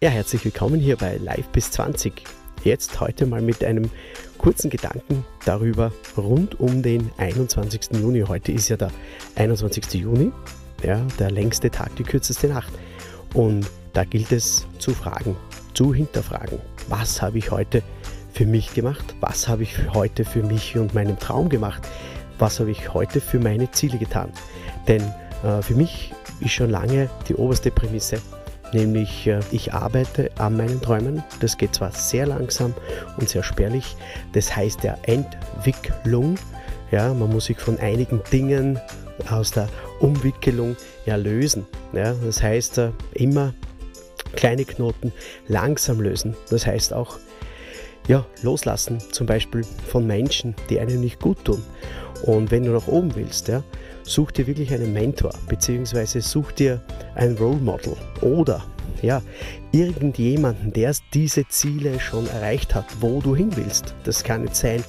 Ja, herzlich willkommen hier bei Live bis 20. Jetzt heute mal mit einem kurzen Gedanken darüber rund um den 21. Juni. Heute ist ja der 21. Juni, ja, der längste Tag, die kürzeste Nacht. Und da gilt es zu fragen, zu hinterfragen, was habe ich heute für mich gemacht? Was habe ich heute für mich und meinen Traum gemacht? Was habe ich heute für meine Ziele getan? Denn äh, für mich ist schon lange die oberste Prämisse, nämlich äh, ich arbeite an meinen Träumen. Das geht zwar sehr langsam und sehr spärlich, das heißt der Entwicklung. Ja, man muss sich von einigen Dingen aus der Umwickelung ja lösen. Ja, das heißt äh, immer kleine Knoten langsam lösen. Das heißt auch ja, loslassen, zum Beispiel von Menschen, die einem nicht gut tun. Und wenn du nach oben willst, ja, such dir wirklich einen Mentor, beziehungsweise such dir ein Role Model oder ja, irgendjemanden, der diese Ziele schon erreicht hat, wo du hin willst. Das kann nicht sein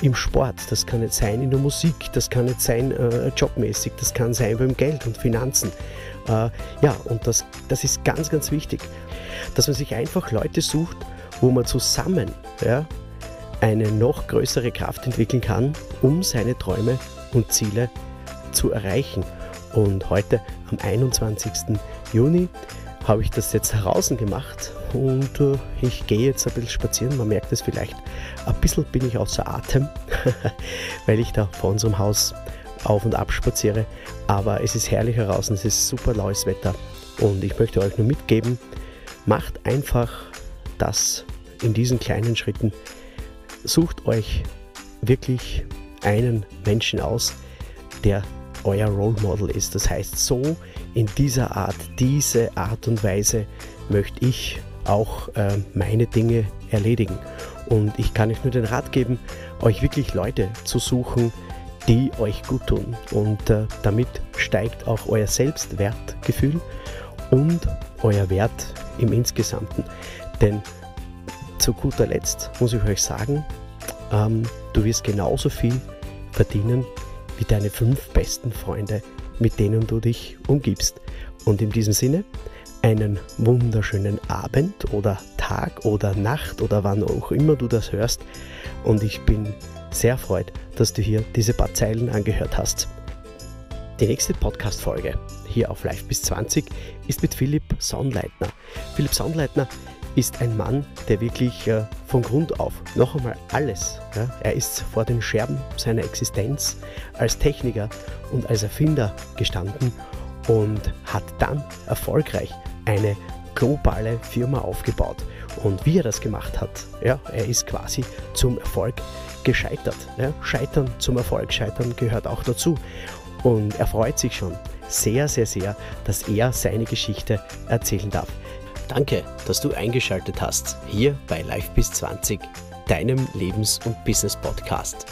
im Sport, das kann nicht sein in der Musik, das kann nicht sein äh, jobmäßig, das kann sein beim Geld und Finanzen. Äh, ja, und das, das ist ganz, ganz wichtig, dass man sich einfach Leute sucht, wo man zusammen ja, eine noch größere Kraft entwickeln kann, um seine Träume und Ziele zu erreichen. Und heute am 21. Juni habe ich das jetzt heraus gemacht und äh, ich gehe jetzt ein bisschen spazieren. Man merkt es vielleicht, ein bisschen bin ich außer Atem, weil ich da vor unserem Haus auf und ab spaziere. Aber es ist herrlich heraus und es ist super laues Wetter. Und ich möchte euch nur mitgeben, macht einfach das in diesen kleinen Schritten. Sucht euch wirklich einen Menschen aus, der euer Role Model ist. Das heißt, so in dieser Art, diese Art und Weise möchte ich auch äh, meine Dinge erledigen. Und ich kann euch nur den Rat geben, euch wirklich Leute zu suchen, die euch gut tun. Und äh, damit steigt auch euer Selbstwertgefühl und euer Wert im Insgesamten. Denn zu guter Letzt muss ich euch sagen, ähm, du wirst genauso viel verdienen wie deine fünf besten Freunde, mit denen du dich umgibst. Und in diesem Sinne, einen wunderschönen Abend oder Tag oder Nacht oder wann auch immer du das hörst. Und ich bin sehr erfreut, dass du hier diese paar Zeilen angehört hast. Die nächste Podcast-Folge hier auf Live bis 20 ist mit Philipp Sonnleitner. Philipp Sonnleitner ist ein Mann, der wirklich äh, von Grund auf noch einmal alles, ja, er ist vor den Scherben seiner Existenz als Techniker und als Erfinder gestanden und hat dann erfolgreich eine globale Firma aufgebaut. Und wie er das gemacht hat, ja, er ist quasi zum Erfolg gescheitert. Ja. Scheitern zum Erfolg, Scheitern gehört auch dazu. Und er freut sich schon sehr, sehr, sehr, dass er seine Geschichte erzählen darf. Danke, dass du eingeschaltet hast hier bei Live bis 20, deinem Lebens- und Business-Podcast.